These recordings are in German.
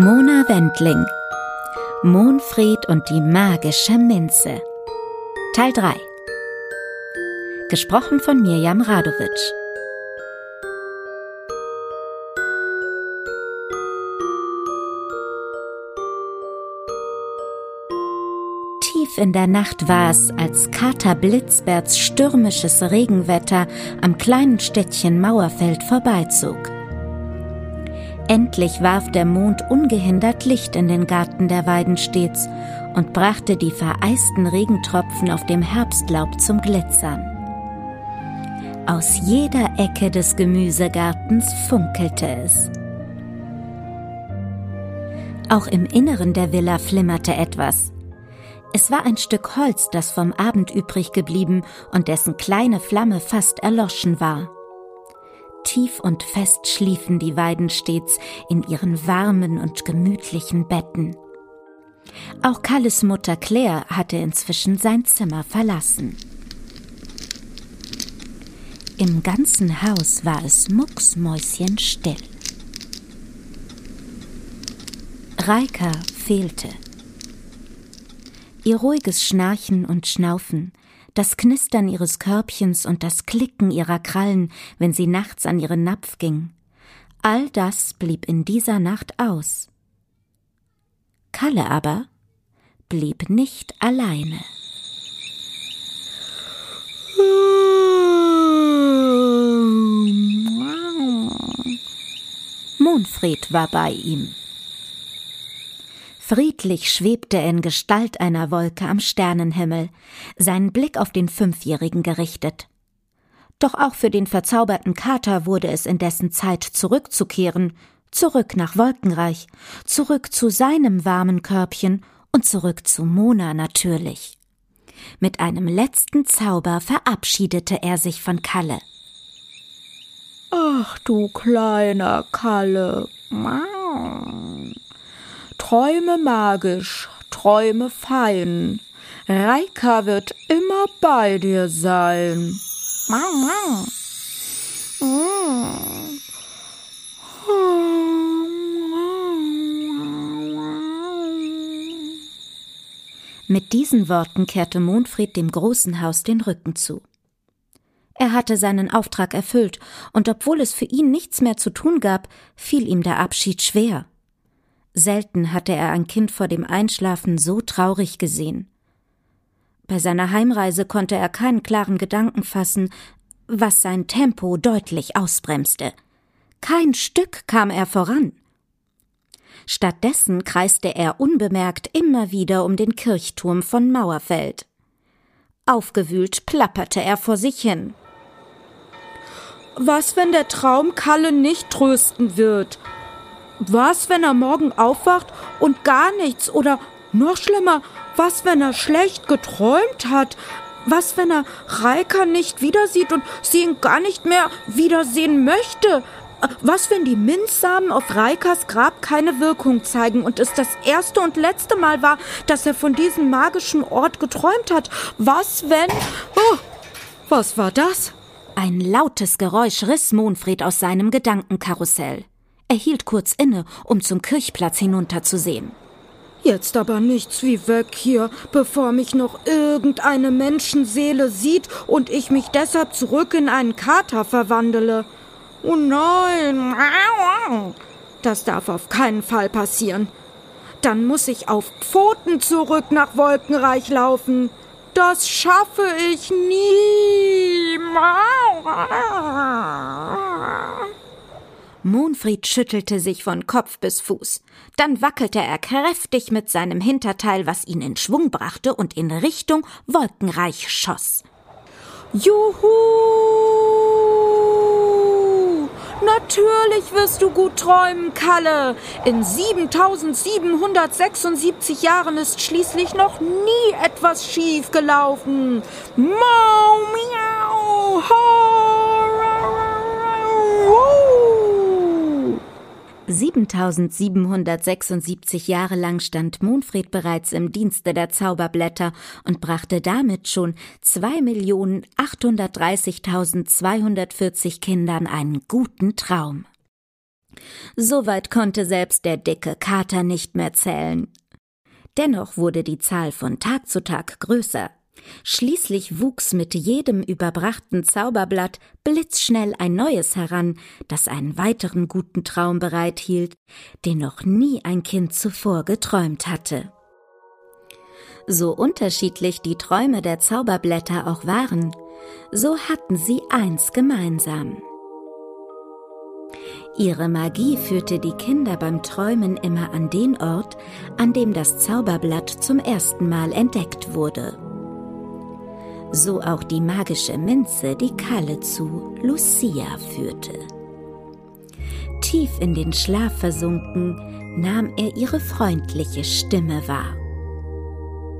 Mona Wendling. Monfried und die magische Minze. Teil 3 Gesprochen von Mirjam Radowitsch In der Nacht war es, als Kater Blitzberts stürmisches Regenwetter am kleinen Städtchen Mauerfeld vorbeizog. Endlich warf der Mond ungehindert Licht in den Garten der Weidenstets und brachte die vereisten Regentropfen auf dem Herbstlaub zum Glitzern. Aus jeder Ecke des Gemüsegartens funkelte es. Auch im Inneren der Villa flimmerte etwas. Es war ein Stück Holz, das vom Abend übrig geblieben und dessen kleine Flamme fast erloschen war. Tief und fest schliefen die Weiden stets in ihren warmen und gemütlichen Betten. Auch Kalles Mutter Claire hatte inzwischen sein Zimmer verlassen. Im ganzen Haus war es mucksmäuschenstill. Reika fehlte. Ihr ruhiges Schnarchen und Schnaufen, das Knistern ihres Körbchens und das Klicken ihrer Krallen, wenn sie nachts an ihren Napf ging. All das blieb in dieser Nacht aus. Kalle aber blieb nicht alleine. Monfried war bei ihm. Friedlich schwebte er in Gestalt einer Wolke am Sternenhimmel, seinen Blick auf den Fünfjährigen gerichtet. Doch auch für den verzauberten Kater wurde es indessen Zeit, zurückzukehren, zurück nach Wolkenreich, zurück zu seinem warmen Körbchen und zurück zu Mona natürlich. Mit einem letzten Zauber verabschiedete er sich von Kalle. Ach du kleiner Kalle. Träume magisch, träume fein. Reika wird immer bei dir sein. Mit diesen Worten kehrte Mondfried dem großen Haus den Rücken zu. Er hatte seinen Auftrag erfüllt, und obwohl es für ihn nichts mehr zu tun gab, fiel ihm der Abschied schwer. Selten hatte er ein Kind vor dem Einschlafen so traurig gesehen. Bei seiner Heimreise konnte er keinen klaren Gedanken fassen, was sein Tempo deutlich ausbremste. Kein Stück kam er voran. Stattdessen kreiste er unbemerkt immer wieder um den Kirchturm von Mauerfeld. Aufgewühlt plapperte er vor sich hin. Was, wenn der Traum Kalle nicht trösten wird? Was, wenn er morgen aufwacht und gar nichts oder noch schlimmer, was, wenn er schlecht geträumt hat? Was, wenn er Reika nicht wiedersieht und sie ihn gar nicht mehr wiedersehen möchte? Was, wenn die Minzsamen auf Reikas Grab keine Wirkung zeigen und es das erste und letzte Mal war, dass er von diesem magischen Ort geträumt hat? Was, wenn... Oh, was war das? Ein lautes Geräusch riss Monfried aus seinem Gedankenkarussell. Er hielt kurz inne, um zum Kirchplatz hinunterzusehen. Jetzt aber nichts wie weg hier, bevor mich noch irgendeine Menschenseele sieht und ich mich deshalb zurück in einen Kater verwandele. Oh nein! Das darf auf keinen Fall passieren. Dann muss ich auf Pfoten zurück nach Wolkenreich laufen. Das schaffe ich nie. Monfried schüttelte sich von Kopf bis Fuß. Dann wackelte er kräftig mit seinem Hinterteil, was ihn in Schwung brachte und in Richtung Wolkenreich schoss. Juhu! Natürlich wirst du gut träumen, Kalle. In 7776 Jahren ist schließlich noch nie etwas schief gelaufen. Mau, miau, ho, 7776 Jahre lang stand Monfred bereits im Dienste der Zauberblätter und brachte damit schon 2.830.240 Kindern einen guten Traum. Soweit konnte selbst der dicke Kater nicht mehr zählen. Dennoch wurde die Zahl von Tag zu Tag größer. Schließlich wuchs mit jedem überbrachten Zauberblatt blitzschnell ein neues heran, das einen weiteren guten Traum bereithielt, den noch nie ein Kind zuvor geträumt hatte. So unterschiedlich die Träume der Zauberblätter auch waren, so hatten sie eins gemeinsam. Ihre Magie führte die Kinder beim Träumen immer an den Ort, an dem das Zauberblatt zum ersten Mal entdeckt wurde so auch die magische Minze, die Kalle zu Lucia führte. Tief in den Schlaf versunken, nahm er ihre freundliche Stimme wahr.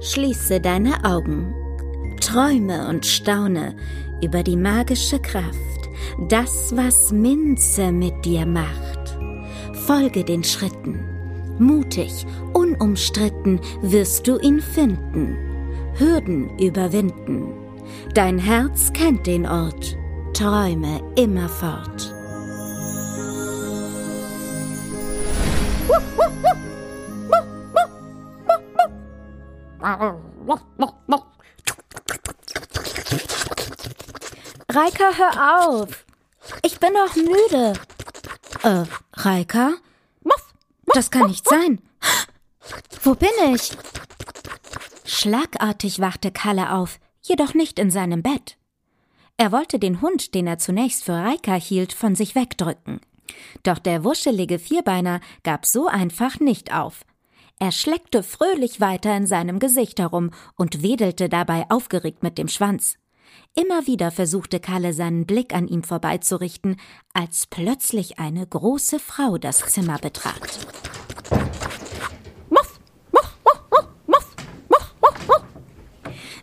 Schließe deine Augen, träume und staune über die magische Kraft, das, was Minze mit dir macht. Folge den Schritten, mutig, unumstritten wirst du ihn finden Hürden überwinden. Dein Herz kennt den Ort, träume immerfort. Reika, hör auf! Ich bin noch müde. Äh, Reika? Das kann nicht sein. Wo bin ich? Schlagartig wachte Kalle auf, jedoch nicht in seinem Bett. Er wollte den Hund, den er zunächst für Reika hielt, von sich wegdrücken. Doch der wuschelige Vierbeiner gab so einfach nicht auf. Er schleckte fröhlich weiter in seinem Gesicht herum und wedelte dabei aufgeregt mit dem Schwanz. Immer wieder versuchte Kalle seinen Blick an ihm vorbeizurichten, als plötzlich eine große Frau das Zimmer betrat.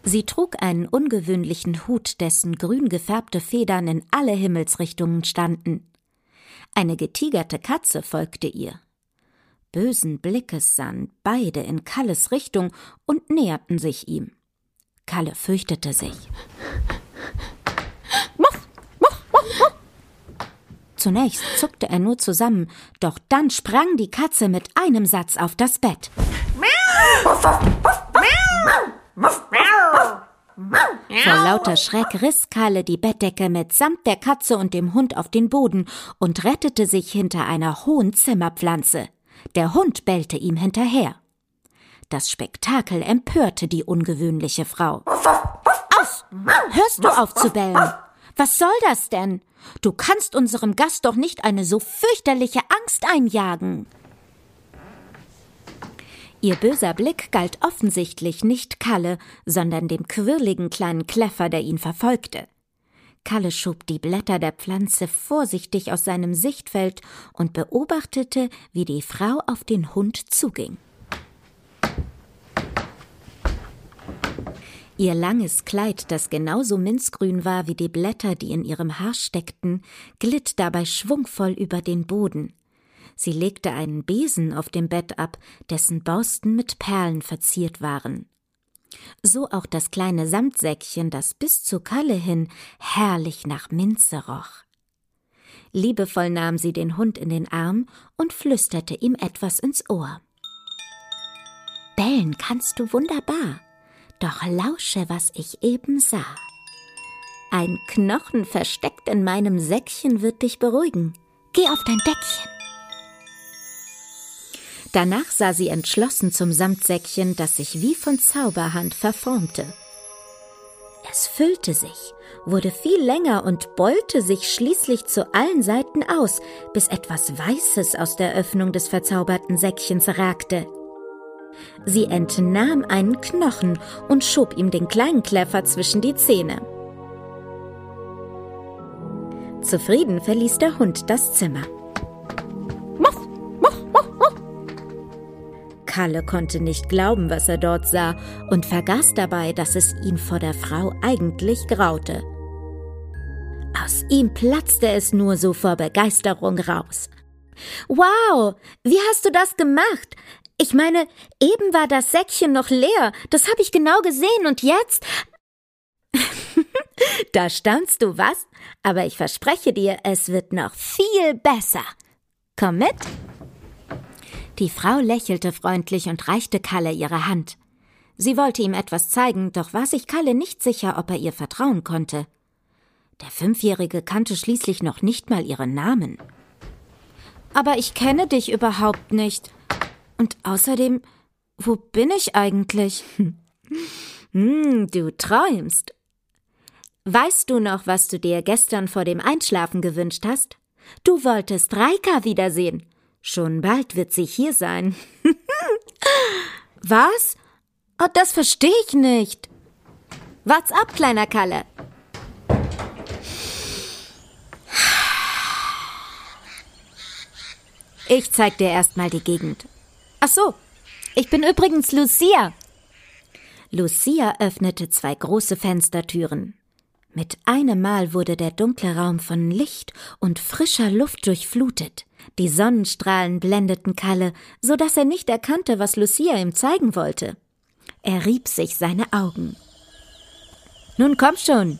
Sie trug einen ungewöhnlichen Hut, dessen grün gefärbte Federn in alle Himmelsrichtungen standen. Eine getigerte Katze folgte ihr. Bösen Blickes sahen beide in Kalles Richtung und näherten sich ihm. Kalle fürchtete sich. Zunächst zuckte er nur zusammen, doch dann sprang die Katze mit einem Satz auf das Bett. Vor lauter Schreck riss Kalle die Bettdecke mitsamt der Katze und dem Hund auf den Boden und rettete sich hinter einer hohen Zimmerpflanze. Der Hund bellte ihm hinterher. Das Spektakel empörte die ungewöhnliche Frau. Aus! Hörst du auf zu bellen? Was soll das denn? Du kannst unserem Gast doch nicht eine so fürchterliche Angst einjagen. Ihr böser Blick galt offensichtlich nicht Kalle, sondern dem quirligen kleinen Kläffer, der ihn verfolgte. Kalle schob die Blätter der Pflanze vorsichtig aus seinem Sichtfeld und beobachtete, wie die Frau auf den Hund zuging. Ihr langes Kleid, das genauso minzgrün war wie die Blätter, die in ihrem Haar steckten, glitt dabei schwungvoll über den Boden. Sie legte einen Besen auf dem Bett ab, dessen Borsten mit Perlen verziert waren. So auch das kleine Samtsäckchen, das bis zu Kalle hin herrlich nach Minze roch. Liebevoll nahm sie den Hund in den Arm und flüsterte ihm etwas ins Ohr. Bellen kannst du wunderbar, doch lausche, was ich eben sah. Ein Knochen versteckt in meinem Säckchen wird dich beruhigen. Geh auf dein Deckchen. Danach sah sie entschlossen zum Samtsäckchen, das sich wie von Zauberhand verformte. Es füllte sich, wurde viel länger und beulte sich schließlich zu allen Seiten aus, bis etwas Weißes aus der Öffnung des verzauberten Säckchens ragte. Sie entnahm einen Knochen und schob ihm den kleinen Kläffer zwischen die Zähne. Zufrieden verließ der Hund das Zimmer. Kalle konnte nicht glauben, was er dort sah, und vergaß dabei, dass es ihn vor der Frau eigentlich graute. Aus ihm platzte es nur so vor Begeisterung raus. Wow, wie hast du das gemacht? Ich meine, eben war das Säckchen noch leer. Das habe ich genau gesehen und jetzt. da staunst du, was? Aber ich verspreche dir, es wird noch viel besser. Komm mit. Die Frau lächelte freundlich und reichte Kalle ihre Hand. Sie wollte ihm etwas zeigen, doch war sich Kalle nicht sicher, ob er ihr vertrauen konnte. Der Fünfjährige kannte schließlich noch nicht mal ihren Namen. Aber ich kenne dich überhaupt nicht. Und außerdem, wo bin ich eigentlich? hm, du träumst. Weißt du noch, was du dir gestern vor dem Einschlafen gewünscht hast? Du wolltest Reika wiedersehen. Schon bald wird sie hier sein. was? Oh, das verstehe ich nicht. What's up, kleiner Kalle? Ich zeig dir erstmal die Gegend. Ach so, ich bin übrigens Lucia. Lucia öffnete zwei große Fenstertüren. Mit einem Mal wurde der dunkle Raum von Licht und frischer Luft durchflutet. Die Sonnenstrahlen blendeten Kalle, so dass er nicht erkannte, was Lucia ihm zeigen wollte. Er rieb sich seine Augen. Nun komm schon.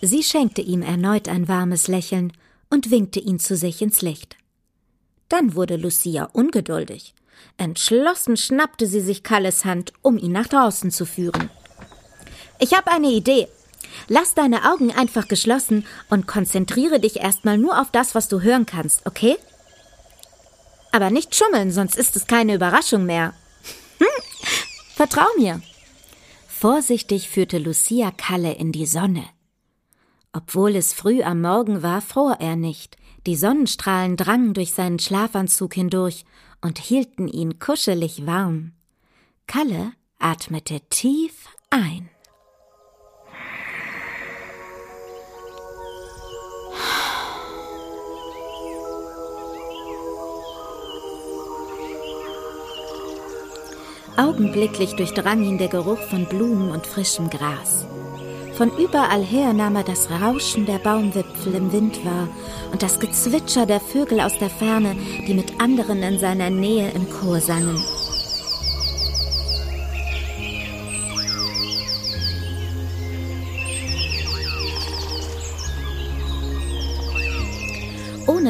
Sie schenkte ihm erneut ein warmes Lächeln und winkte ihn zu sich ins Licht. Dann wurde Lucia ungeduldig. Entschlossen schnappte sie sich Kalles Hand, um ihn nach draußen zu führen. Ich habe eine Idee. Lass deine Augen einfach geschlossen und konzentriere dich erstmal nur auf das, was du hören kannst, okay? Aber nicht schummeln, sonst ist es keine Überraschung mehr. Hm? Vertrau mir. Vorsichtig führte Lucia Kalle in die Sonne. Obwohl es früh am Morgen war, fror er nicht. Die Sonnenstrahlen drangen durch seinen Schlafanzug hindurch und hielten ihn kuschelig warm. Kalle atmete tief ein. Augenblicklich durchdrang ihn der Geruch von Blumen und frischem Gras. Von überall her nahm er das Rauschen der Baumwipfel im Wind wahr und das Gezwitscher der Vögel aus der Ferne, die mit anderen in seiner Nähe im Chor sangen.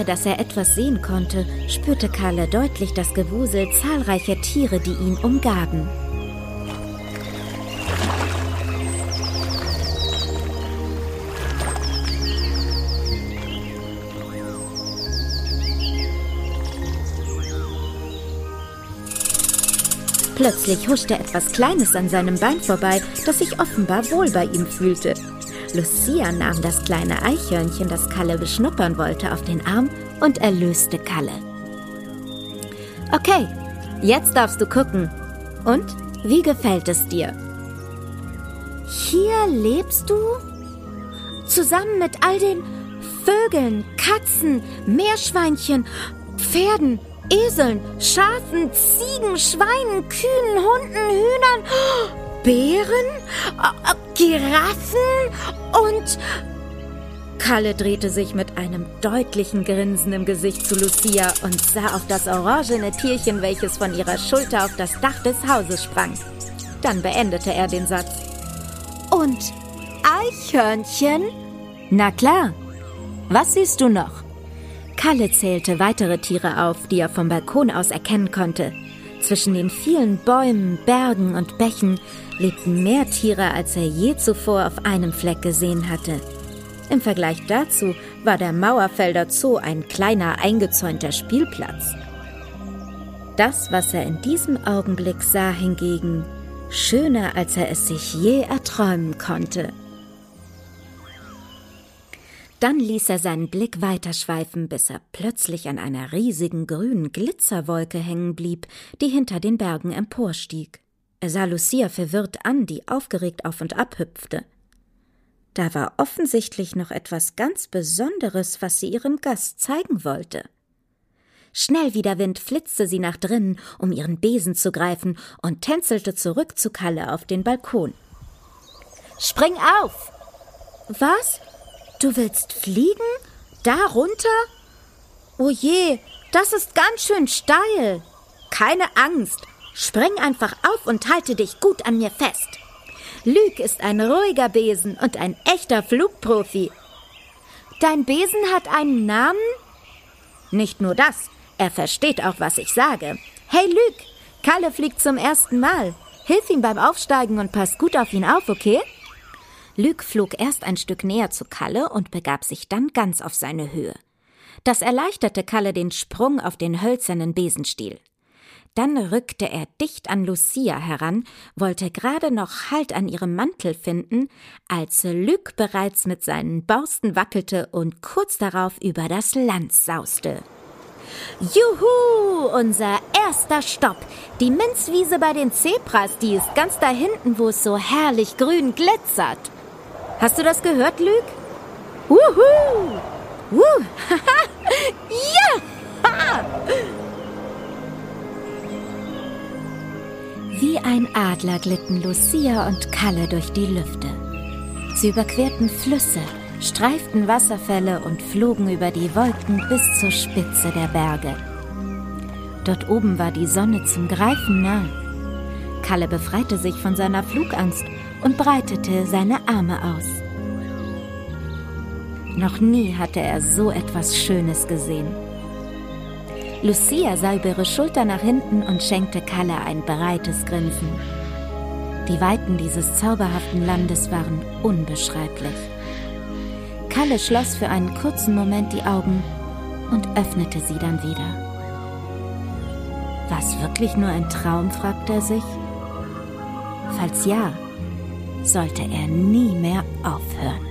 Ohne dass er etwas sehen konnte, spürte Kalle deutlich das Gewusel zahlreicher Tiere, die ihn umgaben. Plötzlich huschte etwas Kleines an seinem Bein vorbei, das sich offenbar wohl bei ihm fühlte. Lucia nahm das kleine Eichhörnchen, das Kalle beschnuppern wollte, auf den Arm und erlöste Kalle. Okay, jetzt darfst du gucken. Und wie gefällt es dir? Hier lebst du? Zusammen mit all den Vögeln, Katzen, Meerschweinchen, Pferden, Eseln, Schafen, Ziegen, Schweinen, Kühen, Hunden, Hühnern, Bären, äh, äh, Giraffen und... Kalle drehte sich mit einem deutlichen Grinsen im Gesicht zu Lucia und sah auf das orangene Tierchen, welches von ihrer Schulter auf das Dach des Hauses sprang. Dann beendete er den Satz. Und Eichhörnchen? Na klar. Was siehst du noch? Kalle zählte weitere Tiere auf, die er vom Balkon aus erkennen konnte. Zwischen den vielen Bäumen, Bergen und Bächen lebten mehr Tiere, als er je zuvor auf einem Fleck gesehen hatte. Im Vergleich dazu war der Mauerfelder Zoo ein kleiner eingezäunter Spielplatz. Das, was er in diesem Augenblick sah, hingegen schöner, als er es sich je erträumen konnte. Dann ließ er seinen Blick weiterschweifen, bis er plötzlich an einer riesigen grünen Glitzerwolke hängen blieb, die hinter den Bergen emporstieg. Er sah Lucia verwirrt an, die aufgeregt auf und ab hüpfte. Da war offensichtlich noch etwas ganz Besonderes, was sie ihrem Gast zeigen wollte. Schnell wie der Wind flitzte sie nach drinnen, um ihren Besen zu greifen, und tänzelte zurück zu Kalle auf den Balkon. Spring auf! Was? Du willst fliegen? Da runter? Oh je, Das ist ganz schön steil. Keine Angst. Spring einfach auf und halte dich gut an mir fest. Lüg ist ein ruhiger Besen und ein echter Flugprofi. Dein Besen hat einen Namen? Nicht nur das, er versteht auch, was ich sage. Hey Lüg, Kalle fliegt zum ersten Mal. Hilf ihm beim Aufsteigen und pass gut auf ihn auf, okay? Lüg flog erst ein Stück näher zu Kalle und begab sich dann ganz auf seine Höhe. Das erleichterte Kalle den Sprung auf den hölzernen Besenstiel. Dann rückte er dicht an Lucia heran, wollte gerade noch Halt an ihrem Mantel finden, als Lüg bereits mit seinen Borsten wackelte und kurz darauf über das Land sauste. Juhu, unser erster Stopp. Die Minzwiese bei den Zebras, die ist ganz da hinten, wo es so herrlich grün glitzert. Hast du das gehört, Lüg? Wuhu! Wuh! ja! Wie ein Adler glitten Lucia und Kalle durch die Lüfte. Sie überquerten Flüsse, streiften Wasserfälle und flogen über die Wolken bis zur Spitze der Berge. Dort oben war die Sonne zum Greifen nah. Kalle befreite sich von seiner Flugangst und breitete seine Arme aus. Noch nie hatte er so etwas Schönes gesehen. Lucia sah über ihre Schulter nach hinten und schenkte Kalle ein breites Grinsen. Die Weiten dieses zauberhaften Landes waren unbeschreiblich. Kalle schloss für einen kurzen Moment die Augen und öffnete sie dann wieder. War es wirklich nur ein Traum, fragte er sich. Falls ja, sollte er nie mehr aufhören.